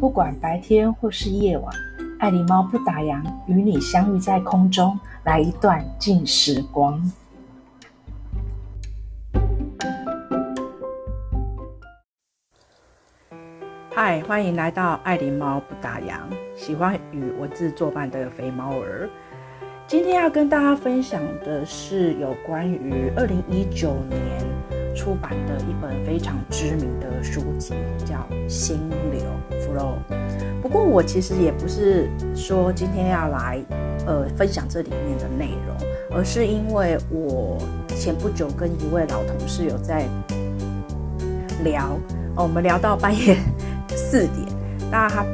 不管白天或是夜晚，爱狸猫不打烊，与你相遇在空中，来一段静时光。嗨，欢迎来到爱狸猫不打烊，喜欢与文字作伴的肥猫儿。今天要跟大家分享的是有关于二零一九年出版的一本非常知名的书籍，叫《心流 Flow》。不过我其实也不是说今天要来呃分享这里面的内容，而是因为我前不久跟一位老同事有在聊，哦，我们聊到半夜 四点，那他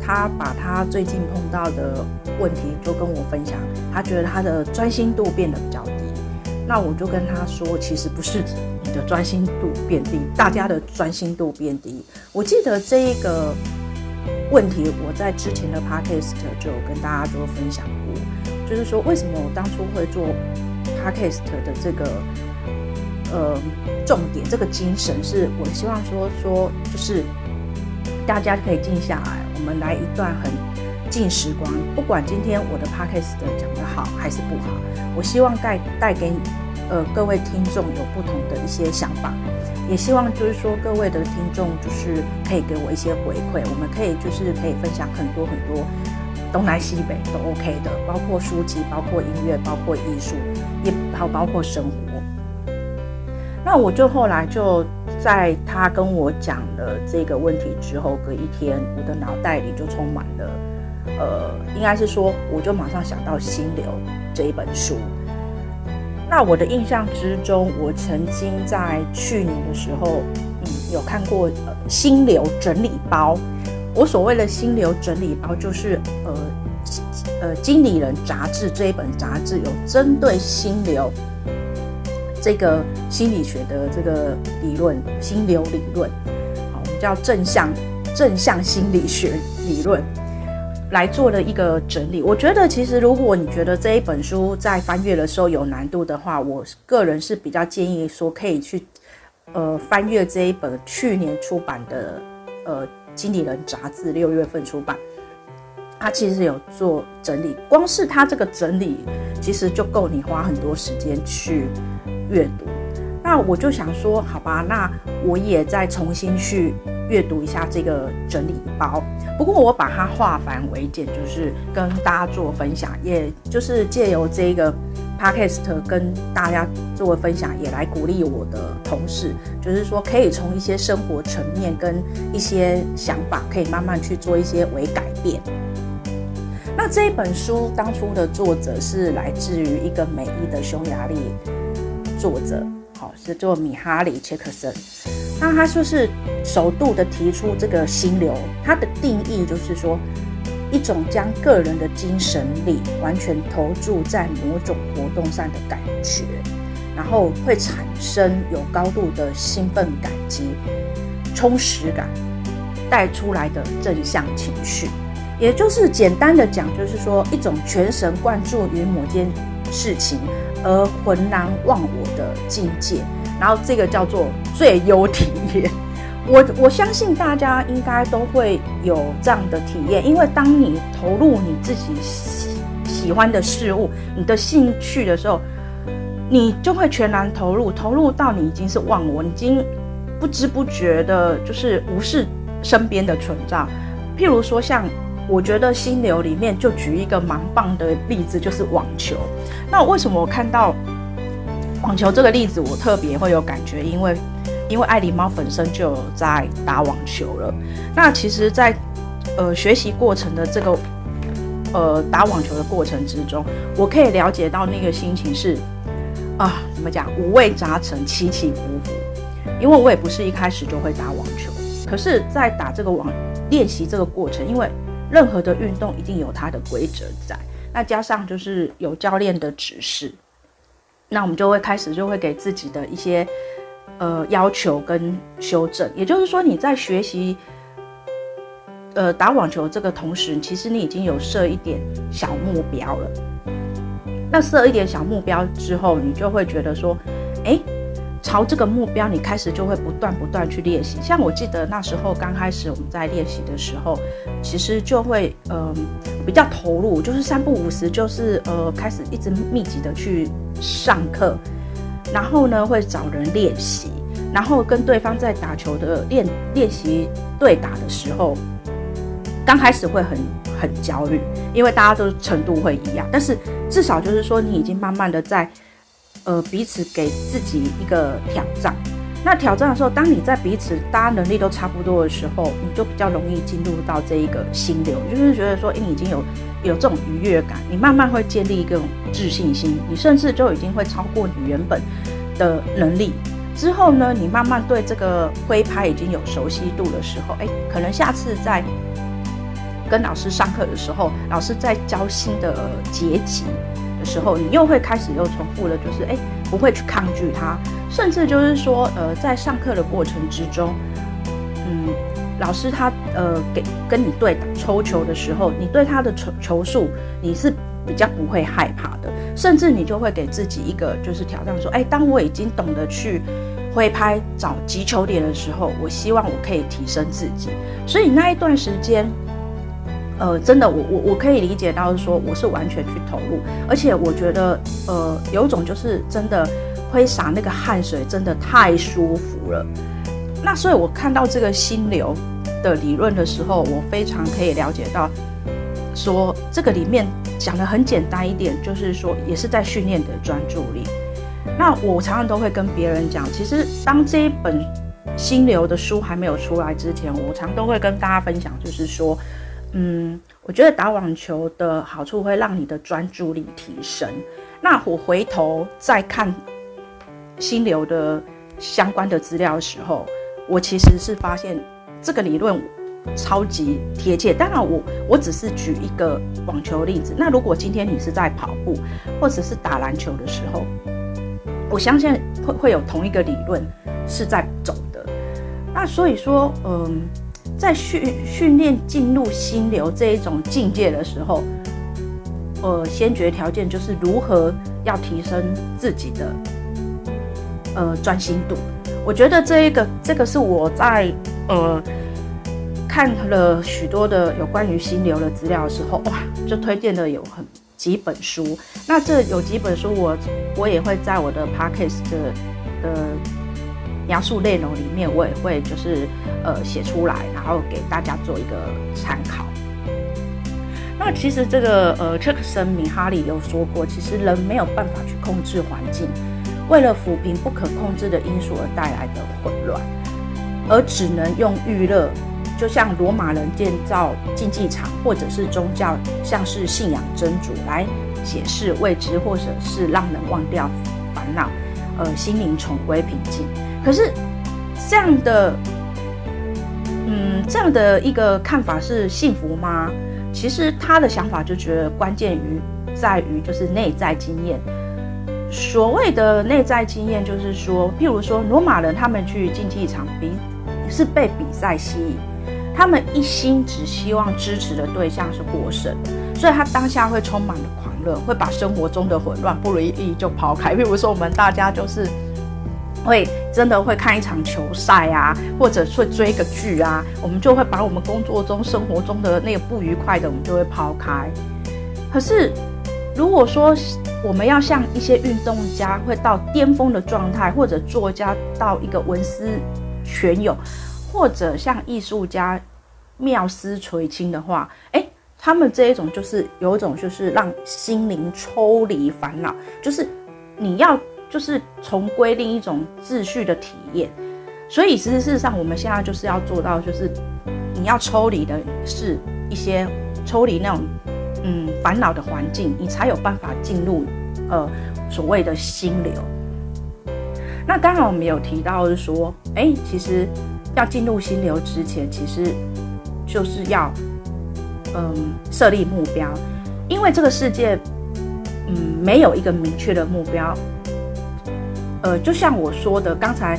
他把他最近碰到的问题就跟我分享。他觉得他的专心度变得比较低，那我就跟他说，其实不是的专心度变低，大家的专心度变低。我记得这一个问题，我在之前的 podcast 就有跟大家做分享过，就是说为什么我当初会做 podcast 的这个呃重点，这个精神是我希望说说，就是大家可以静下来，我们来一段很。静时光，不管今天我的 podcast 讲得好还是不好，我希望带带给呃各位听众有不同的一些想法，也希望就是说各位的听众就是可以给我一些回馈，我们可以就是可以分享很多很多东南西北都 OK 的，包括书籍，包括音乐，包括艺术，也好包括生活。那我就后来就在他跟我讲了这个问题之后，隔一天我的脑袋里就充满了。呃，应该是说，我就马上想到《心流》这一本书。那我的印象之中，我曾经在去年的时候，嗯，有看过呃《心流整理包》。我所谓的《心流整理包》，就是呃呃《经理人》杂志这一本杂志有针对心流这个心理学的这个理论，心流理论，好，我们叫正向正向心理学理论。来做了一个整理。我觉得，其实如果你觉得这一本书在翻阅的时候有难度的话，我个人是比较建议说可以去，呃，翻阅这一本去年出版的，呃，《经理人》杂志六月份出版，它其实有做整理。光是它这个整理，其实就够你花很多时间去阅读。那我就想说，好吧，那我也再重新去。阅读一下这个整理包，不过我把它化繁为简，就是跟大家做分享，也就是借由这个 podcast 跟大家做分享，也来鼓励我的同事，就是说可以从一些生活层面跟一些想法，可以慢慢去做一些微改变。那这本书当初的作者是来自于一个美丽的匈牙利作者，好，是做米哈里切克森。那他就是首度的提出这个心流，它的定义就是说，一种将个人的精神力完全投注在某种活动上的感觉，然后会产生有高度的兴奋感及充实感带出来的正向情绪，也就是简单的讲，就是说一种全神贯注于某件事情而浑然忘我的境界。然后这个叫做最优体验，我我相信大家应该都会有这样的体验，因为当你投入你自己喜喜欢的事物、你的兴趣的时候，你就会全然投入，投入到你已经是忘我，你已经不知不觉的，就是无视身边的存在。譬如说，像我觉得心流里面就举一个蛮棒的例子，就是网球。那为什么我看到？网球这个例子我特别会有感觉，因为因为爱狸猫本身就有在打网球了。那其实，在呃学习过程的这个呃打网球的过程之中，我可以了解到那个心情是啊，怎么讲，五味杂陈，起起伏伏。因为我也不是一开始就会打网球，可是，在打这个网练习这个过程，因为任何的运动一定有它的规则在，那加上就是有教练的指示。那我们就会开始，就会给自己的一些呃要求跟修正。也就是说，你在学习呃打网球这个同时，其实你已经有设一点小目标了。那设一点小目标之后，你就会觉得说，哎，朝这个目标，你开始就会不断不断去练习。像我记得那时候刚开始我们在练习的时候，其实就会嗯、比较投入，就是三不五时，就是呃开始一直密集的去上课，然后呢会找人练习，然后跟对方在打球的练练习对打的时候，刚开始会很很焦虑，因为大家都程度会一样，但是至少就是说你已经慢慢的在。呃，彼此给自己一个挑战。那挑战的时候，当你在彼此大家能力都差不多的时候，你就比较容易进入到这一个心流，就是觉得说，诶，你已经有有这种愉悦感，你慢慢会建立一个自信心，你甚至就已经会超过你原本的能力。之后呢，你慢慢对这个挥拍已经有熟悉度的时候，诶，可能下次在跟老师上课的时候，老师在教新的结级时候，你又会开始又重复了，就是哎，不会去抗拒他，甚至就是说，呃，在上课的过程之中，嗯，老师他呃给跟你对打抽球的时候，你对他的球球数你是比较不会害怕的，甚至你就会给自己一个就是挑战，说，哎，当我已经懂得去挥拍找击球点的时候，我希望我可以提升自己，所以那一段时间。呃，真的，我我我可以理解到说，我是完全去投入，而且我觉得，呃，有一种就是真的挥洒那个汗水，真的太舒服了。那所以，我看到这个心流的理论的时候，我非常可以了解到，说这个里面讲的很简单一点，就是说也是在训练的专注力。那我常常都会跟别人讲，其实当这一本心流的书还没有出来之前，我常都会跟大家分享，就是说。嗯，我觉得打网球的好处会让你的专注力提升。那我回头再看心流的相关的资料的时候，我其实是发现这个理论超级贴切。当然我，我只是举一个网球例子。那如果今天你是在跑步或者是打篮球的时候，我相信会会有同一个理论是在走的。那所以说，嗯。在训训练进入心流这一种境界的时候，呃，先决条件就是如何要提升自己的呃专心度。我觉得这一个这个是我在呃看了许多的有关于心流的资料的时候，哇，就推荐了有很几本书。那这有几本书我我也会在我的 podcast 的的。描述内容里面，我也会就是呃写出来，然后给大家做一个参考。那其实这个呃，杰克森米哈里有说过，其实人没有办法去控制环境，为了抚平不可控制的因素而带来的混乱，而只能用娱乐，就像罗马人建造竞技场，或者是宗教，像是信仰真主来解释未知，或者是让人忘掉烦恼，呃，心灵重归平静。可是，这样的，嗯，这样的一个看法是幸福吗？其实他的想法就觉得关键于在于就是内在经验。所谓的内在经验，就是说，譬如说罗马人他们去竞技场比，是被比赛吸引，他们一心只希望支持的对象是获胜，所以他当下会充满了狂热，会把生活中的混乱不如意就抛开。譬如说我们大家就是。会真的会看一场球赛啊，或者会追个剧啊，我们就会把我们工作中、生活中的那个不愉快的，我们就会抛开。可是，如果说我们要像一些运动家会到巅峰的状态，或者作家到一个文思泉涌，或者像艺术家妙思垂青的话，诶，他们这一种就是有一种就是让心灵抽离烦恼，就是你要。就是重归另一种秩序的体验，所以其实事实上，我们现在就是要做到，就是你要抽离的是一些抽离那种嗯烦恼的环境，你才有办法进入呃所谓的心流。那刚好我们有提到是说，哎、其实要进入心流之前，其实就是要嗯设立目标，因为这个世界嗯没有一个明确的目标。呃，就像我说的，刚才，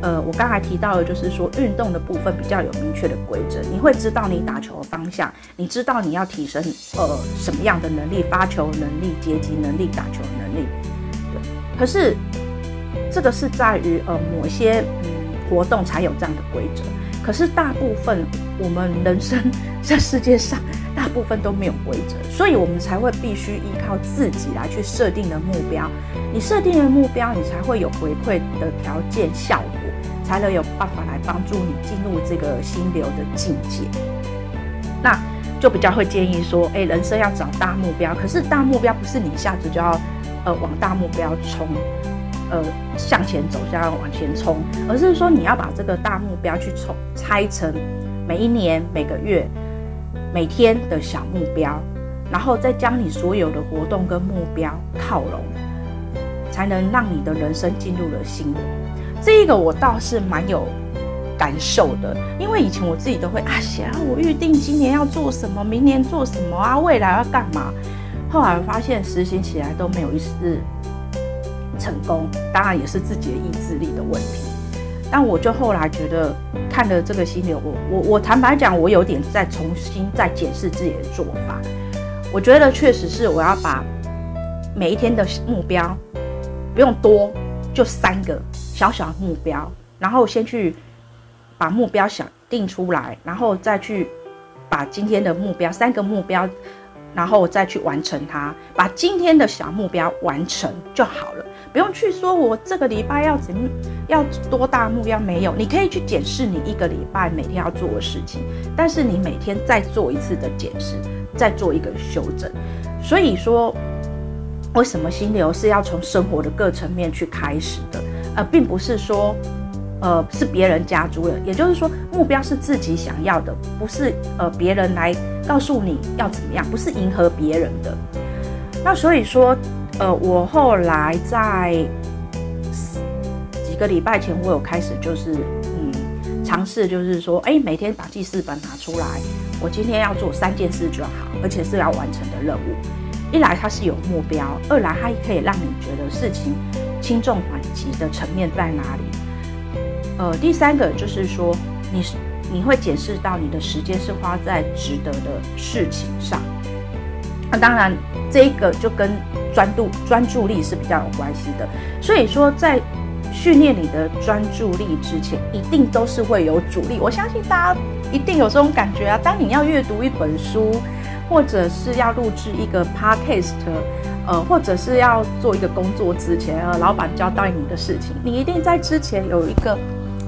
呃，我刚才提到的，就是说运动的部分比较有明确的规则，你会知道你打球的方向，你知道你要提升呃什么样的能力，发球能力、接击能力、打球能力。对。可是这个是在于呃某些嗯活动才有这样的规则。可是大部分我们人生 在世界上，部分都没有规则，所以我们才会必须依靠自己来去设定的目标。你设定的目标，你才会有回馈的条件效果，才能有办法来帮助你进入这个心流的境界。那就比较会建议说，诶，人生要找大目标，可是大目标不是你一下子就要呃往大目标冲。呃，向前走，向往前冲，而是说你要把这个大目标去冲拆成每一年、每个月、每天的小目标，然后再将你所有的活动跟目标套拢，才能让你的人生进入了新。这个我倒是蛮有感受的，因为以前我自己都会啊想啊，我预定今年要做什么，明年做什么啊，未来要干嘛，后来发现实行起来都没有一丝。成功当然也是自己的意志力的问题，但我就后来觉得看了这个心流，我我我坦白讲，我有点在重新再检视自己的做法。我觉得确实是我要把每一天的目标不用多，就三个小小的目标，然后先去把目标想定出来，然后再去把今天的目标三个目标。然后再去完成它，把今天的小目标完成就好了，不用去说我这个礼拜要怎么要多大目标没有，你可以去检视你一个礼拜每天要做的事情，但是你每天再做一次的检视，再做一个修正。所以说，为什么心流是要从生活的各层面去开始的，而并不是说。呃，是别人加诸的，也就是说，目标是自己想要的，不是呃别人来告诉你要怎么样，不是迎合别人的。那所以说，呃，我后来在几个礼拜前，我有开始就是嗯尝试，就是说，哎，每天把记事本拿出来，我今天要做三件事就好，而且是要完成的任务。一来它是有目标，二来它可以让你觉得事情轻重缓急的层面在哪里。呃，第三个就是说，你你会检视到你的时间是花在值得的事情上。那当然，这个就跟专注专注力是比较有关系的。所以说，在训练你的专注力之前，一定都是会有阻力。我相信大家一定有这种感觉啊。当你要阅读一本书，或者是要录制一个 podcast。呃，或者是要做一个工作之前，呃，老板交代你的事情，你一定在之前有一个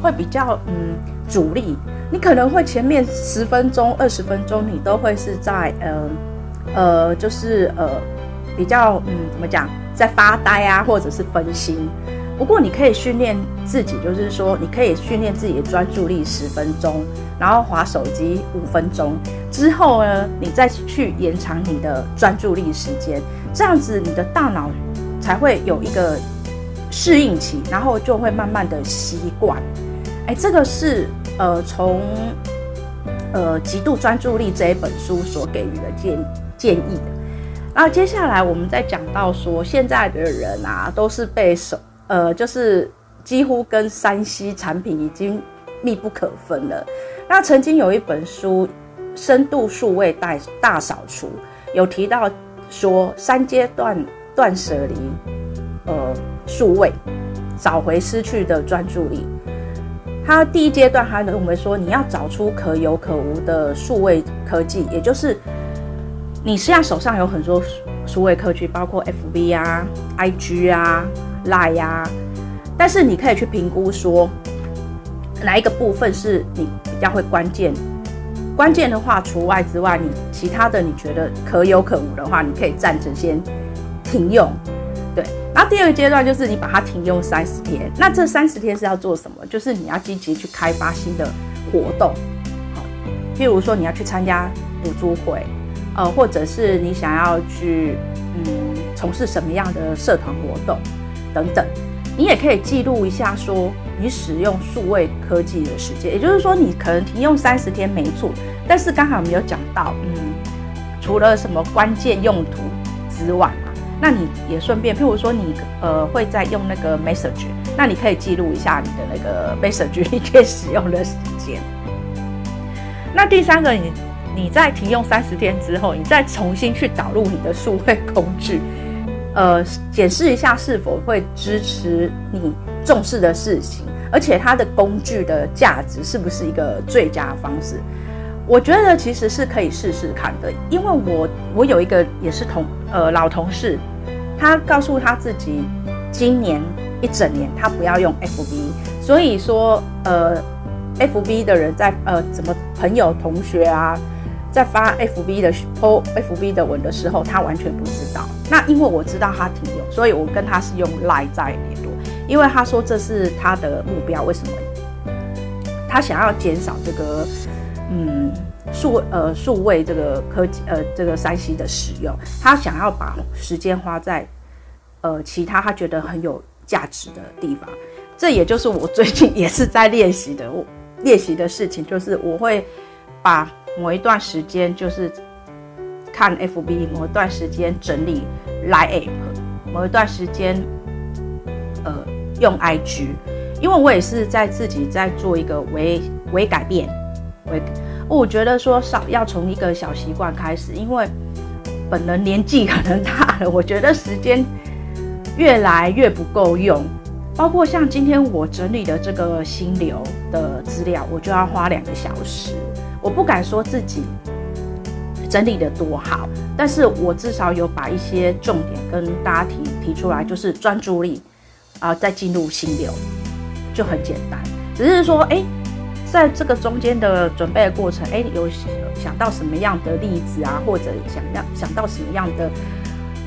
会比较嗯阻力，你可能会前面十分钟、二十分钟，你都会是在呃呃，就是呃比较嗯怎么讲，在发呆啊，或者是分心。不过你可以训练自己，就是说你可以训练自己的专注力十分钟，然后滑手机五分钟之后呢，你再去延长你的专注力时间。这样子，你的大脑才会有一个适应期，然后就会慢慢的习惯。哎，这个是呃从呃极度专注力这一本书所给予的建建议的。然后接下来我们再讲到说，现在的人啊都是被手呃就是几乎跟 3C 产品已经密不可分了。那曾经有一本书《深度数位大大扫除》有提到。说三阶段断舍离，呃，数位找回失去的专注力。他第一阶段还认为说，你要找出可有可无的数位科技，也就是你现在手上有很多数位科技，包括 FB 啊、IG 啊、Line 啊，但是你可以去评估说，哪一个部分是你比较会关键。关键的话除外之外，你其他的你觉得可有可无的话，你可以暂时先停用，然后第二个阶段就是你把它停用三十天，那这三十天是要做什么？就是你要积极去开发新的活动，好，譬如说你要去参加读书会，呃，或者是你想要去嗯从事什么样的社团活动等等，你也可以记录一下说。你使用数位科技的时间，也就是说，你可能停用三十天没错，但是刚才我们有讲到，嗯，除了什么关键用途之外，那你也顺便，譬如说你呃会在用那个 message，那你可以记录一下你的那个 message 你可以使用的时间。那第三个，你你在停用三十天之后，你再重新去导入你的数位工具，呃，检视一下是否会支持你。重视的事情，而且它的工具的价值是不是一个最佳方式？我觉得其实是可以试试看的，因为我我有一个也是同呃老同事，他告诉他自己今年一整年他不要用 FB，所以说呃 FB 的人在呃怎么朋友同学啊。在发 FB 的 po FB 的文的时候，他完全不知道。那因为我知道他挺用，所以我跟他是用 Line 在联络。因为他说这是他的目标，为什么？他想要减少这个嗯数呃数位这个科技呃这个 3C 的使用，他想要把时间花在呃其他他觉得很有价值的地方。这也就是我最近也是在练习的，我 练习的事情就是我会把。某一段时间就是看 FB，某一段时间整理 Line App，某一段时间呃用 IG，因为我也是在自己在做一个微微改变，微我觉得说少要从一个小习惯开始，因为本人年纪可能大了，我觉得时间越来越不够用，包括像今天我整理的这个心流的资料，我就要花两个小时。我不敢说自己整理得多好，但是我至少有把一些重点跟大家提提出来，就是专注力啊、呃，再进入心流就很简单。只是说，哎，在这个中间的准备的过程，哎，有想到什么样的例子啊，或者想要想到什么样的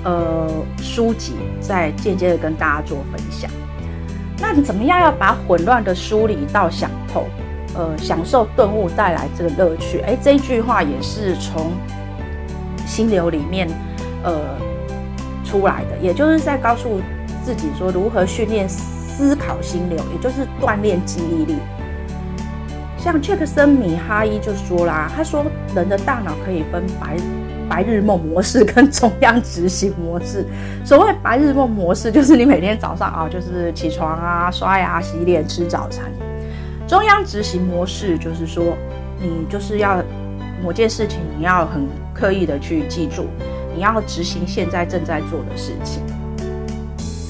呃书籍，再间接的跟大家做分享。那你怎么样要把混乱的梳理到想透？呃，享受顿悟带来这个乐趣。哎，这一句话也是从心流里面呃出来的，也就是在告诉自己说如何训练思考心流，也就是锻炼记忆力。像切克森米哈伊就说啦，他说人的大脑可以分白白日梦模式跟中央执行模式。所谓白日梦模式，就是你每天早上啊，就是起床啊，刷牙、洗脸、吃早餐。中央执行模式就是说，你就是要某件事情，你要很刻意的去记住，你要执行现在正在做的事情。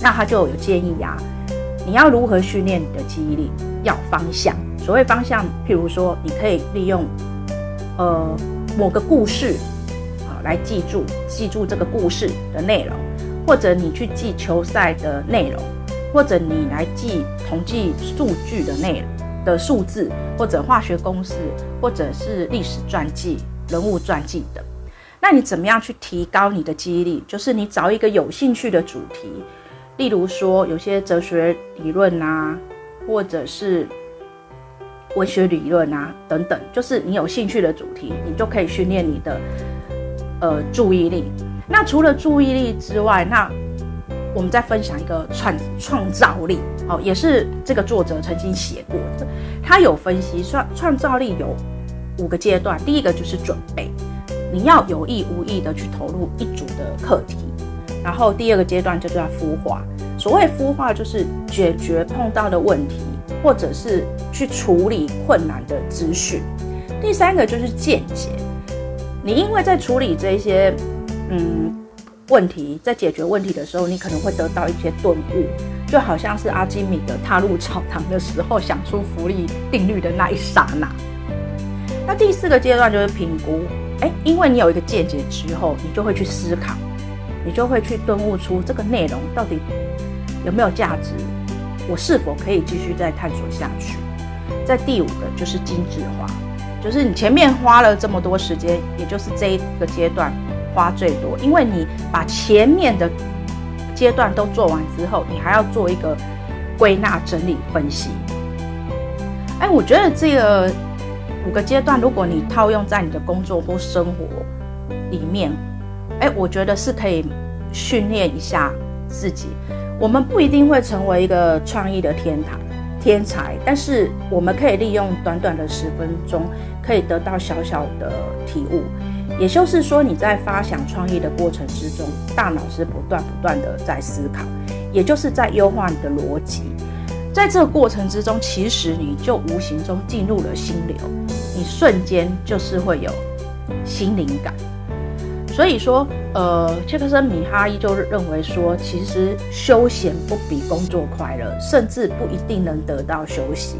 那他就有建议、啊，你要如何训练你的记忆力？要方向。所谓方向，譬如说，你可以利用呃某个故事啊来记住，记住这个故事的内容，或者你去记球赛的内容，或者你来记统计数据的内容。的数字，或者化学公式，或者是历史传记、人物传记等。那你怎么样去提高你的记忆力？就是你找一个有兴趣的主题，例如说有些哲学理论啊，或者是文学理论啊等等，就是你有兴趣的主题，你就可以训练你的呃注意力。那除了注意力之外，那我们再分享一个创创造力，哦，也是这个作者曾经写过的。他有分析创创造力有五个阶段，第一个就是准备，你要有意无意的去投入一组的课题。然后第二个阶段就叫孵化，所谓孵化就是解决碰到的问题，或者是去处理困难的资讯。第三个就是见解，你因为在处理这些，嗯。问题在解决问题的时候，你可能会得到一些顿悟，就好像是阿基米德踏入澡堂的时候想出浮力定律的那一刹那。那第四个阶段就是评估，哎，因为你有一个见解之后，你就会去思考，你就会去顿悟出这个内容到底有没有价值，我是否可以继续再探索下去。在第五个就是精致化，就是你前面花了这么多时间，也就是这一个阶段。花最多，因为你把前面的阶段都做完之后，你还要做一个归纳、整理、分析。哎，我觉得这个五个阶段，如果你套用在你的工作或生活里面，哎，我觉得是可以训练一下自己。我们不一定会成为一个创意的天堂天才，但是我们可以利用短短的十分钟，可以得到小小的体悟。也就是说，你在发想创意的过程之中，大脑是不断不断的在思考，也就是在优化你的逻辑。在这个过程之中，其实你就无形中进入了心流，你瞬间就是会有心灵感。所以说，呃，切克森米哈伊就认为说，其实休闲不比工作快乐，甚至不一定能得到休息，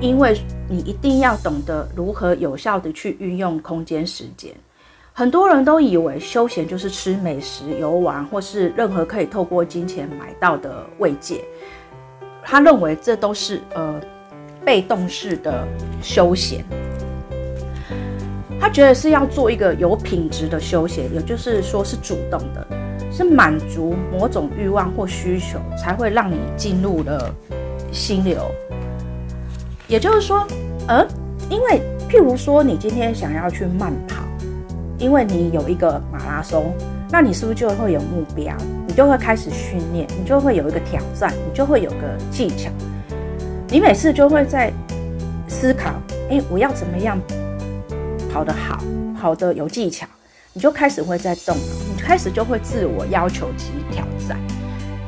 因为你一定要懂得如何有效地去运用空间时间。很多人都以为休闲就是吃美食、游玩，或是任何可以透过金钱买到的慰藉。他认为这都是呃被动式的休闲。他觉得是要做一个有品质的休闲，也就是说是主动的，是满足某种欲望或需求，才会让你进入了心流。也就是说，呃，因为譬如说你今天想要去慢跑。因为你有一个马拉松，那你是不是就会有目标？你就会开始训练，你就会有一个挑战，你就会有个技巧。你每次就会在思考：哎，我要怎么样跑得好，跑得有技巧？你就开始会在动脑，你开始就会自我要求及挑战。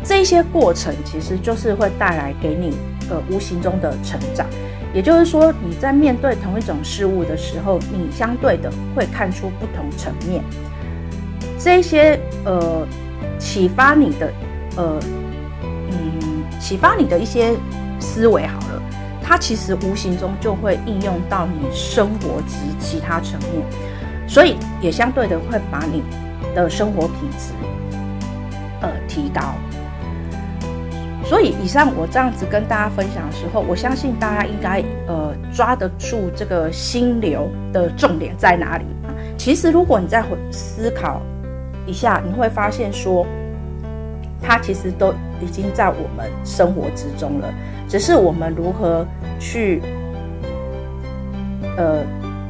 这些过程其实就是会带来给你呃无形中的成长。也就是说，你在面对同一种事物的时候，你相对的会看出不同层面。这些呃启发你的呃嗯启发你的一些思维好了，它其实无形中就会应用到你生活及其他层面，所以也相对的会把你的生活品质呃提高。所以，以上我这样子跟大家分享的时候，我相信大家应该呃抓得住这个心流的重点在哪里？其实，如果你再回思考一下，你会发现说，它其实都已经在我们生活之中了，只是我们如何去呃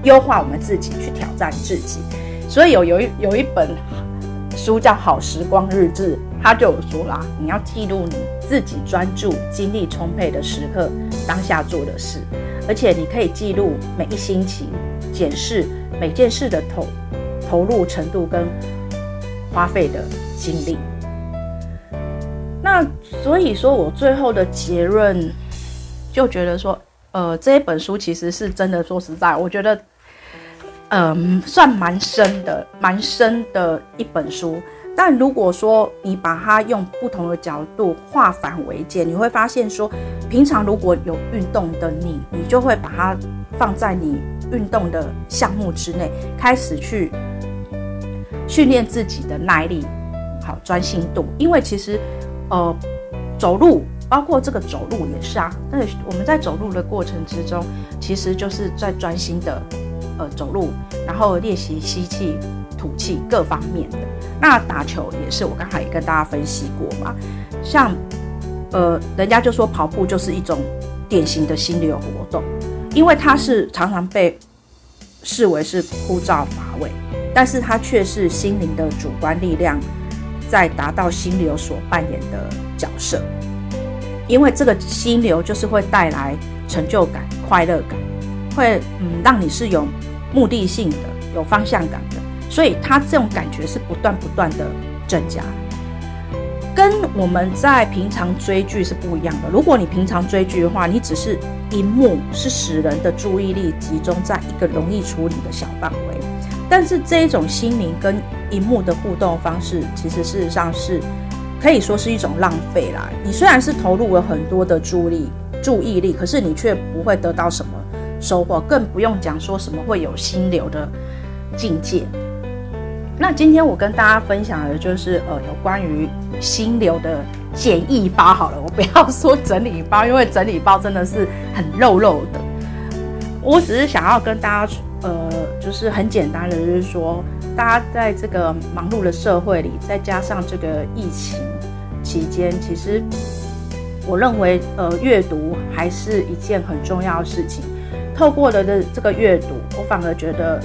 优化我们自己，去挑战自己。所以有有一有一本书叫《好时光日志》。他就有说啦，你要记录你自己专注、精力充沛的时刻，当下做的事，而且你可以记录每一星期，检视每件事的投投入程度跟花费的精力。那所以说我最后的结论就觉得说，呃，这一本书其实是真的，说实在，我觉得，嗯、算蛮深的，蛮深的一本书。但如果说你把它用不同的角度化繁为简，你会发现说，平常如果有运动的你，你就会把它放在你运动的项目之内，开始去训练自己的耐力，好专心度。因为其实，呃，走路，包括这个走路也是啊。那我们在走路的过程之中，其实就是在专心的呃走路，然后练习吸气。吐气各方面的，那打球也是，我刚才也跟大家分析过嘛。像，呃，人家就说跑步就是一种典型的心流活动，因为它是常常被视为是枯燥乏味，但是它却是心灵的主观力量在达到心流所扮演的角色。因为这个心流就是会带来成就感、快乐感，会嗯让你是有目的性的、有方向感的。所以它这种感觉是不断不断的增加，跟我们在平常追剧是不一样的。如果你平常追剧的话，你只是荧幕是使人的注意力集中在一个容易处理的小范围，但是这一种心灵跟荧幕的互动方式，其实事实上是可以说是一种浪费啦。你虽然是投入了很多的注力注意力，可是你却不会得到什么收获，更不用讲说什么会有心流的境界。那今天我跟大家分享的就是呃有关于心流的简易包好了，我不要说整理包，因为整理包真的是很肉肉的。我只是想要跟大家呃就是很简单的，就是说大家在这个忙碌的社会里，再加上这个疫情期间，其实我认为呃阅读还是一件很重要的事情。透过了的这个阅读，我反而觉得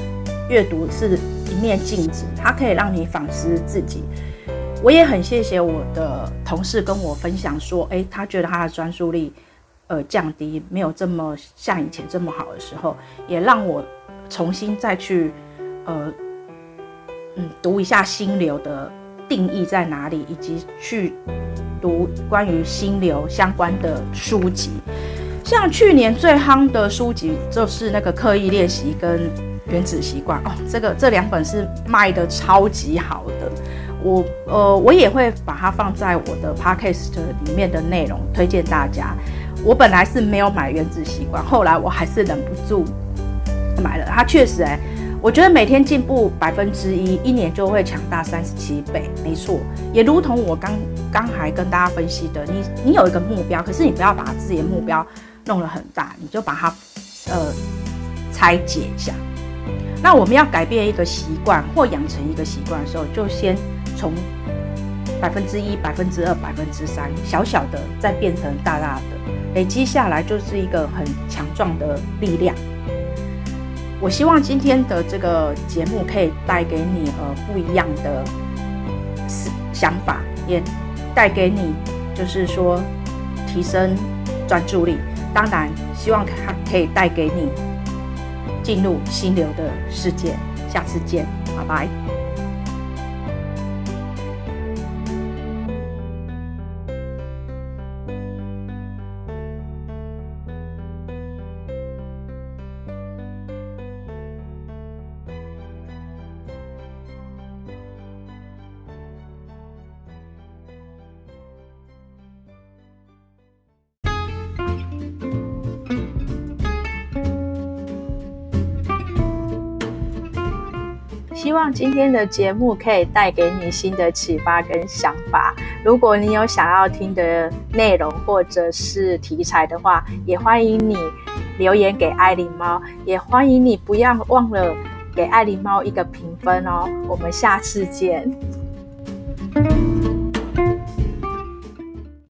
阅读是。一面镜子，它可以让你反思自己。我也很谢谢我的同事跟我分享说，诶，他觉得他的专注力，呃，降低，没有这么像以前这么好的时候，也让我重新再去，呃，嗯，读一下心流的定义在哪里，以及去读关于心流相关的书籍。像去年最夯的书籍就是那个刻意练习跟。原子习惯》哦，这个这两本是卖的超级好的。我呃，我也会把它放在我的 podcast 里面的内容推荐大家。我本来是没有买《原子习惯》，后来我还是忍不住买了。它确实哎，我觉得每天进步百分之一，一年就会强大三十七倍，没错。也如同我刚刚还跟大家分析的，你你有一个目标，可是你不要把自己的目标弄得很大，你就把它呃拆解一下。那我们要改变一个习惯或养成一个习惯的时候，就先。从百分之一、百分之二、百分之三，小小的再变成大大的，累积下来就是一个很强壮的力量。我希望今天的这个节目可以带给你呃不一样的思想法，也带给你就是说提升专注力。当然，希望它可以带给你进入心流的世界。下次见，拜拜。今天的节目可以带给你新的启发跟想法。如果你有想要听的内容或者是题材的话，也欢迎你留言给爱狸猫，也欢迎你不要忘了给爱狸猫一个评分哦。我们下次见。